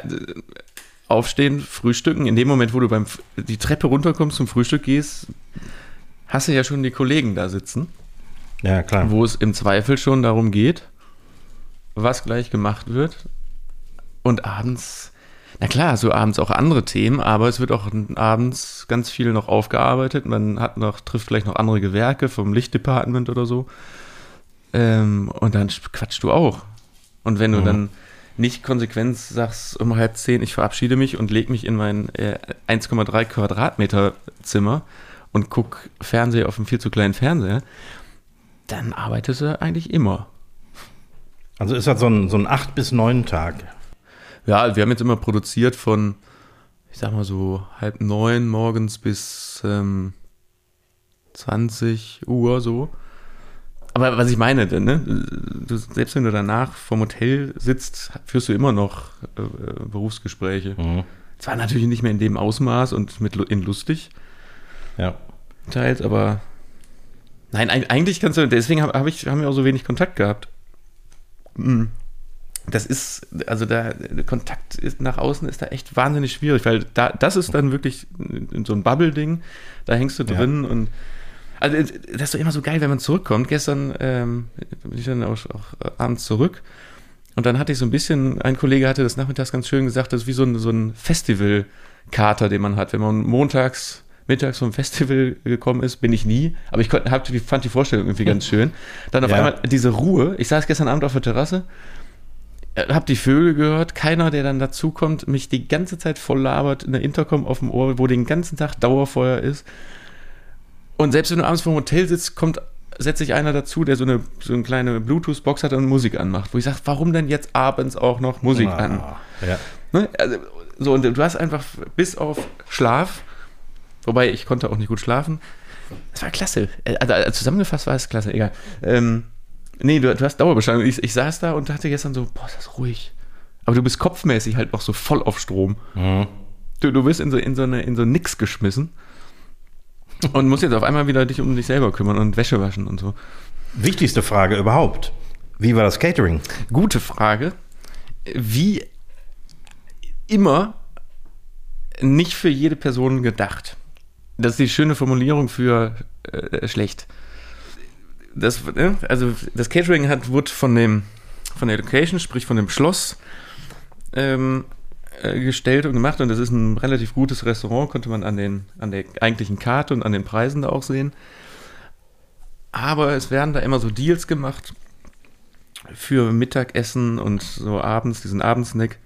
aufstehen, frühstücken. In dem Moment, wo du beim die Treppe runterkommst zum Frühstück gehst, hast du ja schon die Kollegen da sitzen. Ja, klar. Wo es im Zweifel schon darum geht. was gleich gemacht wird. Und abends, na klar, so abends auch andere Themen, aber es wird auch abends ganz viel noch aufgearbeitet. Man hat noch, trifft vielleicht noch andere Gewerke vom Lichtdepartement oder so. Ähm, und dann quatschst du auch. Und wenn du mhm. dann nicht konsequent sagst um halb zehn, ich verabschiede mich und lege mich in mein äh, 1,3 Quadratmeter Zimmer und guck Fernseher auf einem viel zu kleinen Fernseher, dann arbeitest du eigentlich immer. Also ist das so ein, so ein 8 bis 9 Tag? Ja, wir haben jetzt immer produziert von, ich sag mal so, halb neun morgens bis ähm, 20 Uhr so. Aber was ich meine, ne? du, selbst wenn du danach vom Hotel sitzt, führst du immer noch äh, Berufsgespräche. Mhm. Zwar natürlich nicht mehr in dem Ausmaß und mit in lustig. Ja. Teils, aber nein, eigentlich kannst du, deswegen hab, hab ich, haben wir auch so wenig Kontakt gehabt. Hm. Das ist, also da, Kontakt ist nach außen ist da echt wahnsinnig schwierig, weil da, das ist dann wirklich so ein Bubble-Ding, da hängst du drin ja. und also das ist doch immer so geil, wenn man zurückkommt. Gestern ähm, bin ich dann auch, auch abends zurück und dann hatte ich so ein bisschen, ein Kollege hatte das nachmittags ganz schön gesagt, das ist wie so ein, so ein Festival-Kater, den man hat. Wenn man montags, mittags vom Festival gekommen ist, bin ich nie, aber ich konnte, hab, fand die Vorstellung irgendwie ganz schön. Dann auf ja. einmal diese Ruhe. Ich saß gestern Abend auf der Terrasse, äh, hab die Vögel gehört, keiner, der dann dazukommt, mich die ganze Zeit voll labert, eine Intercom auf dem Ohr, wo den ganzen Tag Dauerfeuer ist. Und selbst wenn du abends vor dem Hotel sitzt, kommt setzt sich einer dazu, der so eine, so eine kleine Bluetooth-Box hat und Musik anmacht. Wo ich sage, warum denn jetzt abends auch noch Musik ah, an? Ja. Ne? Also, so, und du hast einfach bis auf Schlaf, wobei ich konnte auch nicht gut schlafen. Das war klasse. Also, also zusammengefasst war es klasse, egal. Ähm, nee, du, du hast Dauerbeschallung. Ich, ich saß da und dachte gestern so, boah, ist das ruhig. Aber du bist kopfmäßig halt noch so voll auf Strom. Mhm. Du, du bist in so, in so, eine, in so Nix geschmissen. Und musst jetzt auf einmal wieder dich um dich selber kümmern und Wäsche waschen und so. Wichtigste Frage überhaupt. Wie war das Catering? Gute Frage. Wie immer nicht für jede Person gedacht. Das ist die schöne Formulierung für äh, schlecht. Das, ne, also das Catering hat, wurde von dem von der Education, sprich von dem Schloss, ähm, äh, gestellt und gemacht und das ist ein relativ gutes Restaurant, konnte man an, den, an der eigentlichen Karte und an den Preisen da auch sehen. Aber es werden da immer so Deals gemacht für Mittagessen und so abends, diesen Abendsnack,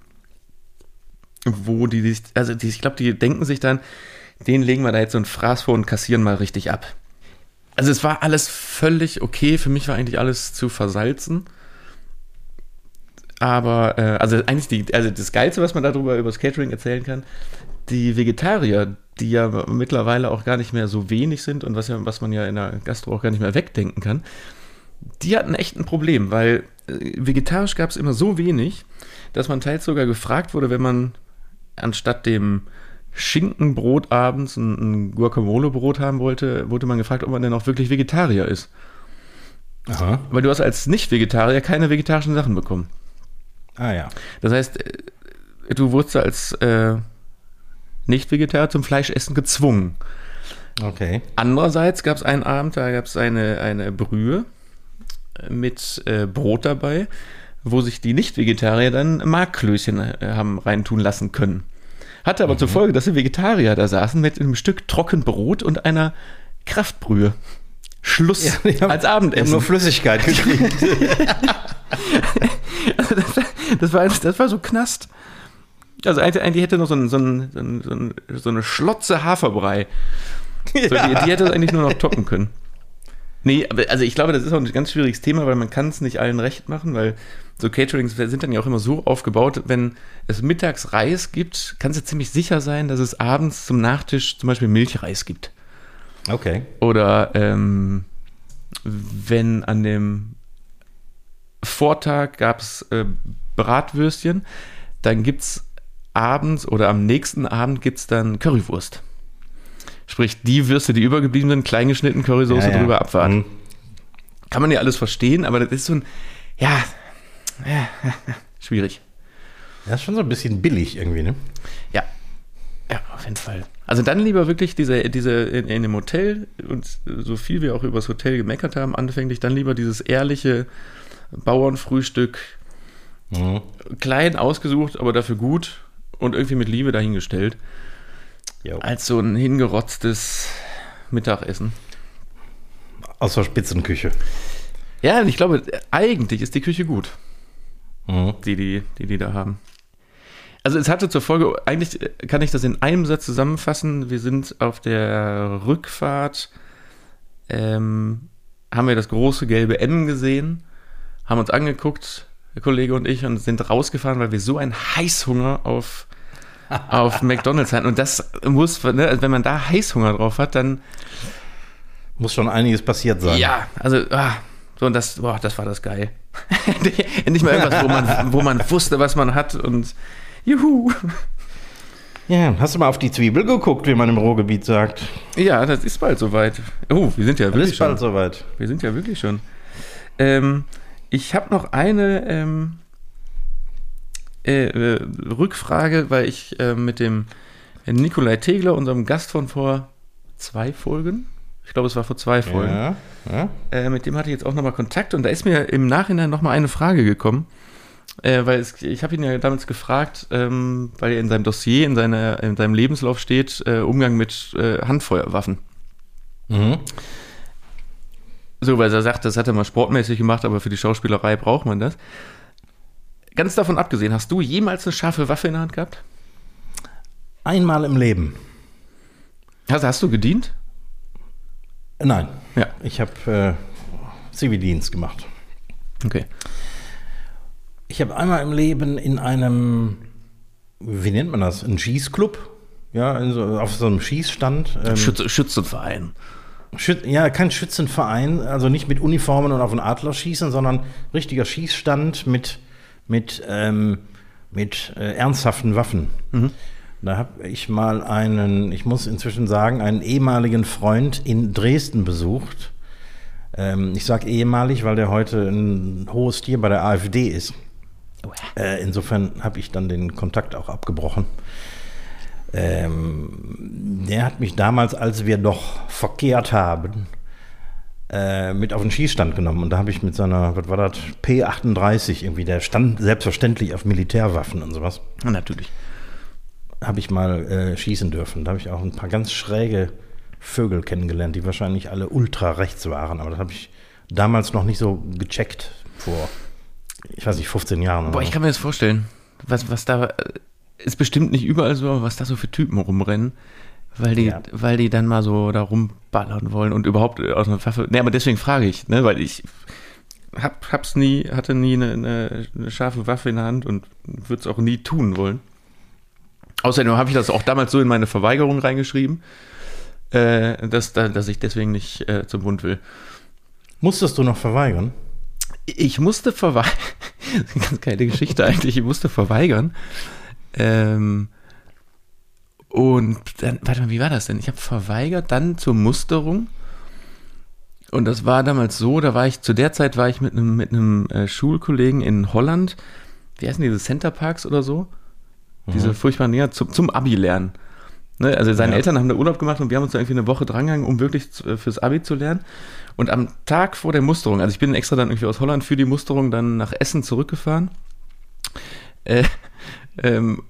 wo die, also die, ich glaube, die denken sich dann, den legen wir da jetzt so ein Fraß vor und kassieren mal richtig ab. Also es war alles völlig okay, für mich war eigentlich alles zu versalzen. Aber, äh, also eigentlich die, also das Geilste, was man darüber über das Catering erzählen kann, die Vegetarier, die ja mittlerweile auch gar nicht mehr so wenig sind und was, ja, was man ja in der Gastro auch gar nicht mehr wegdenken kann, die hatten echt ein Problem, weil äh, vegetarisch gab es immer so wenig, dass man teils sogar gefragt wurde, wenn man anstatt dem Schinkenbrot abends ein, ein Guacamole-Brot haben wollte, wurde man gefragt, ob man denn auch wirklich Vegetarier ist. Aha. Weil du hast als Nicht-Vegetarier keine vegetarischen Sachen bekommen. Ah ja. Das heißt, äh, du wurdest als äh, Nicht-Vegetarier zum Fleischessen gezwungen. Okay. Andererseits gab es einen Abend, da gab es eine, eine Brühe mit äh, Brot dabei, wo sich die Nicht-Vegetarier dann Markklößchen äh, haben reintun lassen können. Hatte aber mhm. zur Folge, dass die Vegetarier da saßen mit einem Stück Trockenbrot und einer Kraftbrühe. Schluss ja, als Abendessen. nur Flüssigkeit gekriegt. also das, das, war, das war so Knast. Also eigentlich hätte noch so, ein, so, ein, so, ein, so eine Schlotze Haferbrei. So, ja. die, die, hätte das eigentlich nur noch toppen können. Nee, aber also ich glaube, das ist auch ein ganz schwieriges Thema, weil man kann es nicht allen recht machen, weil so Caterings sind dann ja auch immer so aufgebaut, wenn es mittags Reis gibt, kannst du ziemlich sicher sein, dass es abends zum Nachtisch zum Beispiel Milchreis gibt. Okay. Oder ähm, wenn an dem Vortag gab es äh, Bratwürstchen, dann gibt es abends oder am nächsten Abend gibt es dann Currywurst. Sprich, die Würste, die übergeblieben sind, kleingeschnitten, Currysoße ja, ja. drüber abwarten. Mhm. Kann man ja alles verstehen, aber das ist so ein, ja, ja schwierig. Das ist schon so ein bisschen billig irgendwie, ne? Ja. Ja, auf jeden Fall. Also dann lieber wirklich diese, diese in, in dem Hotel und so viel wir auch über das Hotel gemeckert haben, anfänglich, dann lieber dieses ehrliche Bauernfrühstück Mhm. Klein ausgesucht, aber dafür gut und irgendwie mit Liebe dahingestellt. Jo. Als so ein hingerotztes Mittagessen. Aus der Spitzenküche. Ja, ich glaube, eigentlich ist die Küche gut. Mhm. Die, die, die die da haben. Also es hatte zur Folge, eigentlich kann ich das in einem Satz zusammenfassen. Wir sind auf der Rückfahrt, ähm, haben wir das große gelbe N gesehen, haben uns angeguckt, der Kollege und ich, und sind rausgefahren, weil wir so einen Heißhunger auf, auf McDonalds hatten. Und das muss, ne, also wenn man da Heißhunger drauf hat, dann. Muss schon einiges passiert sein. Ja, also, ah, so, und das, boah, das war das geil. Endlich mal irgendwas, wo man, wo man wusste, was man hat und juhu. Ja, hast du mal auf die Zwiebel geguckt, wie man im Ruhrgebiet sagt? Ja, das ist bald soweit. Oh, wir sind ja das wirklich ist bald schon. soweit. Wir sind ja wirklich schon. Ähm, ich habe noch eine ähm, äh, äh, Rückfrage, weil ich äh, mit dem Nikolai Tegler, unserem Gast von vor zwei Folgen, ich glaube, es war vor zwei Folgen, ja, ja. Äh, mit dem hatte ich jetzt auch nochmal Kontakt und da ist mir im Nachhinein nochmal eine Frage gekommen. Äh, weil es, ich habe ihn ja damals gefragt, ähm, weil er in seinem Dossier, in, seiner, in seinem Lebenslauf steht, äh, Umgang mit Handfeuerwaffen. Mhm. So, weil er sagt, das hat er mal sportmäßig gemacht, aber für die Schauspielerei braucht man das. Ganz davon abgesehen, hast du jemals eine scharfe Waffe in der Hand gehabt? Einmal im Leben. Also hast du gedient? Nein. Ja. Ich habe äh, Zivildienst gemacht. Okay. Ich habe einmal im Leben in einem, wie nennt man das, ein Schießclub, ja, so, auf so einem Schießstand. Ähm, Schütze, Schützenverein. Schüt ja, kein Schützenverein, also nicht mit Uniformen und auf den Adler schießen, sondern richtiger Schießstand mit, mit, ähm, mit äh, ernsthaften Waffen. Mhm. Da habe ich mal einen, ich muss inzwischen sagen, einen ehemaligen Freund in Dresden besucht. Ähm, ich sage ehemalig, weil der heute ein hohes Tier bei der AfD ist. Äh, insofern habe ich dann den Kontakt auch abgebrochen. Ähm, der hat mich damals, als wir noch verkehrt haben, äh, mit auf den Schießstand genommen. Und da habe ich mit seiner, was war das, P38 irgendwie, der stand selbstverständlich auf Militärwaffen und sowas. Ja, natürlich. Habe ich mal äh, schießen dürfen. Da habe ich auch ein paar ganz schräge Vögel kennengelernt, die wahrscheinlich alle ultra rechts waren. Aber das habe ich damals noch nicht so gecheckt vor, ich weiß nicht, 15 Jahren. Boah, ich kann mir das vorstellen, was, was da ist bestimmt nicht überall so, was da so für Typen rumrennen, weil die, ja. weil die dann mal so da rumballern wollen und überhaupt aus einer Waffe. Ne, aber deswegen frage ich, ne, weil ich hab, hab's nie, hatte nie eine, eine, eine scharfe Waffe in der Hand und würde es auch nie tun wollen. Außerdem habe ich das auch damals so in meine Verweigerung reingeschrieben, äh, dass, dass ich deswegen nicht äh, zum Bund will. Musstest du noch verweigern? Ich musste verweigern. Ganz geile Geschichte eigentlich. Ich musste verweigern, ähm, und dann, warte mal, wie war das denn? Ich habe verweigert, dann zur Musterung. Und das war damals so, da war ich, zu der Zeit war ich mit einem, mit einem äh, Schulkollegen in Holland. Wie heißen diese Center Parks oder so? Mhm. Diese furchtbaren Dinger zum, zum Abi lernen. Ne? Also seine ja. Eltern haben da Urlaub gemacht und wir haben uns da irgendwie eine Woche drangegangen, um wirklich zu, äh, fürs Abi zu lernen. Und am Tag vor der Musterung, also ich bin extra dann irgendwie aus Holland für die Musterung dann nach Essen zurückgefahren. Äh, ähm,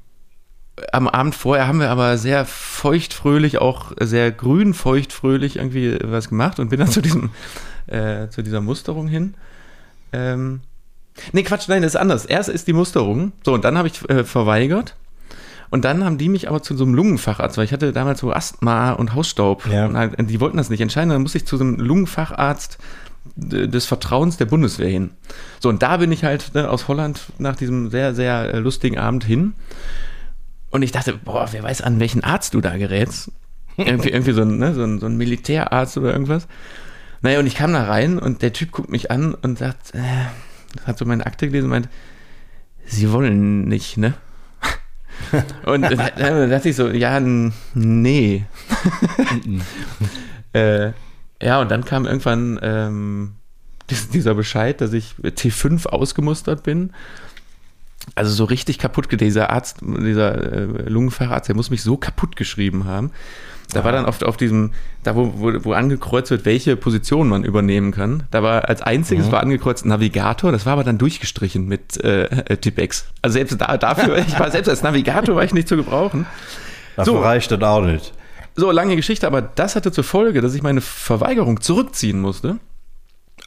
am Abend vorher haben wir aber sehr feuchtfröhlich, auch sehr grün feuchtfröhlich irgendwie was gemacht und bin dann zu diesem, äh, zu dieser Musterung hin. Ähm, nee, Quatsch, nein, das ist anders. Erst ist die Musterung. So, und dann habe ich äh, verweigert. Und dann haben die mich aber zu so einem Lungenfacharzt, weil ich hatte damals so Asthma und Hausstaub. Ja. Und halt, die wollten das nicht entscheiden. Dann musste ich zu so einem Lungenfacharzt des Vertrauens der Bundeswehr hin. So, und da bin ich halt ne, aus Holland nach diesem sehr, sehr äh, lustigen Abend hin. Und ich dachte, boah, wer weiß, an welchen Arzt du da gerätst. irgendwie, irgendwie so, ein, ne, so, ein, so ein Militärarzt oder irgendwas. Naja, und ich kam da rein und der Typ guckt mich an und sagt, äh, hat so meine Akte gelesen und meint, Sie wollen nicht, ne? und dann dachte ich so, ja, nee. äh, ja, und dann kam irgendwann ähm, dieser Bescheid, dass ich T5 ausgemustert bin. Also so richtig kaputt, dieser Arzt, dieser äh, Lungenfacharzt, der muss mich so kaputt geschrieben haben. Da war dann oft auf diesem, da wo, wo, wo angekreuzt wird, welche Position man übernehmen kann. Da war als einziges mhm. war angekreuzt Navigator, das war aber dann durchgestrichen mit äh, äh Tipex. Also selbst da, dafür, ich war selbst als Navigator war ich nicht zu gebrauchen. Das so, reicht das auch nicht. So, lange Geschichte, aber das hatte zur Folge, dass ich meine Verweigerung zurückziehen musste.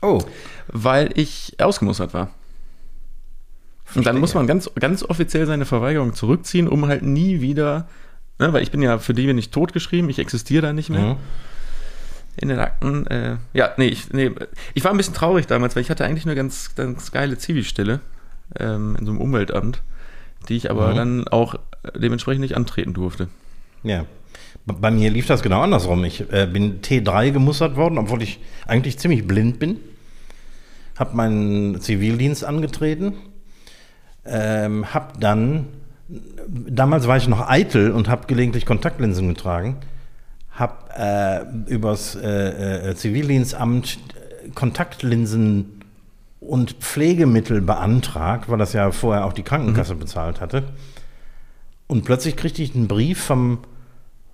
Oh. Weil ich ausgemustert war. Verstehe. Und dann muss man ganz, ganz offiziell seine Verweigerung zurückziehen, um halt nie wieder, ne, weil ich bin ja für die bin ich totgeschrieben, ich existiere da nicht mehr. Mhm. In den Akten. Äh, ja, nee ich, nee, ich war ein bisschen traurig damals, weil ich hatte eigentlich eine ganz, ganz geile Zivilstelle ähm, in so einem Umweltamt, die ich aber mhm. dann auch dementsprechend nicht antreten durfte. Ja. Bei mir lief das genau andersrum. Ich äh, bin T3 gemustert worden, obwohl ich eigentlich ziemlich blind bin. Hab meinen Zivildienst angetreten ähm, habe dann, damals war ich noch eitel und habe gelegentlich Kontaktlinsen getragen, habe äh, übers äh, äh, Zivildienstamt Kontaktlinsen und Pflegemittel beantragt, weil das ja vorher auch die Krankenkasse mhm. bezahlt hatte. Und plötzlich kriegte ich einen Brief vom,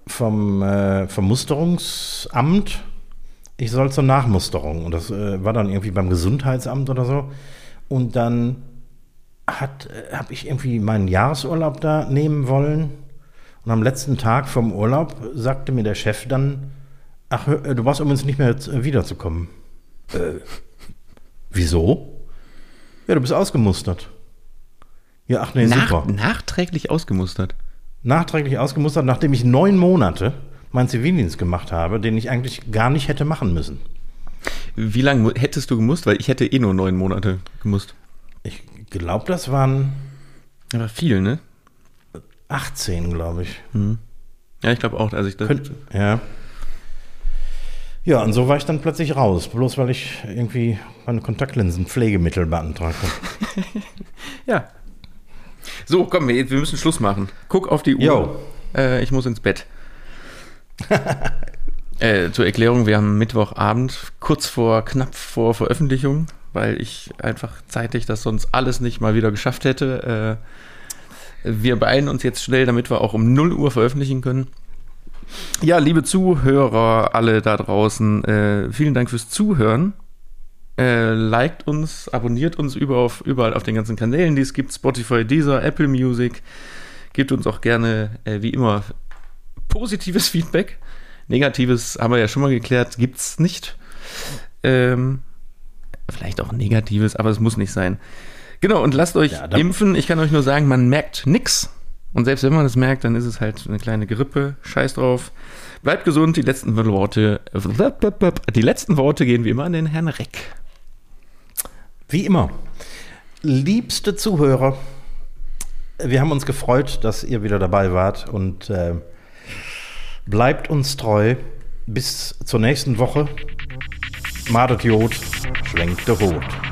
vom äh, Vermusterungsamt, ich soll zur Nachmusterung. Und das äh, war dann irgendwie beim Gesundheitsamt oder so. Und dann hat, äh, habe ich irgendwie meinen Jahresurlaub da nehmen wollen. Und am letzten Tag vom Urlaub sagte mir der Chef dann, ach, äh, du brauchst übrigens nicht mehr äh, wiederzukommen. Äh, wieso? Ja, du bist ausgemustert. Ja, ach nee, Nach, super. Nachträglich ausgemustert? Nachträglich ausgemustert, nachdem ich neun Monate meinen Zivildienst gemacht habe, den ich eigentlich gar nicht hätte machen müssen. Wie lange hättest du gemusst? Weil ich hätte eh nur neun Monate gemusst. Ich glaube, das waren. Aber viel, ne? 18, glaube ich. Mhm. Ja, ich glaube auch. Also ich Könnt, ja. Ja, und so war ich dann plötzlich raus, bloß weil ich irgendwie meine Kontaktlinsen Pflegemittel beantragt habe. ja. So, komm, wir, wir müssen Schluss machen. Guck auf die Uhr. Äh, ich muss ins Bett. äh, zur Erklärung, wir haben Mittwochabend, kurz vor, knapp vor Veröffentlichung weil ich einfach zeitig das sonst alles nicht mal wieder geschafft hätte. Äh, wir beeilen uns jetzt schnell, damit wir auch um 0 Uhr veröffentlichen können. Ja, liebe Zuhörer, alle da draußen, äh, vielen Dank fürs Zuhören. Äh, liked uns, abonniert uns überall auf, den ganzen Kanälen, die es gibt: Spotify, Deezer, Apple Music. Gebt uns auch gerne, wie immer, positives Feedback. Negatives haben wir ja schon mal geklärt, gibt es nicht. Ähm, vielleicht auch Negatives, aber es muss nicht sein. Genau, und lasst euch ja, impfen. Ich kann euch nur sagen, man merkt nichts. Und selbst wenn man es merkt, dann ist es halt eine kleine Grippe. Scheiß drauf. Bleibt gesund. Die letzten Worte, die letzten Worte gehen wie immer an den Herrn Reck. Wie immer. Liebste Zuhörer, wir haben uns gefreut, dass ihr wieder dabei wart und äh, bleibt uns treu. Bis zur nächsten Woche. Madet Jod schwenkt der Rot.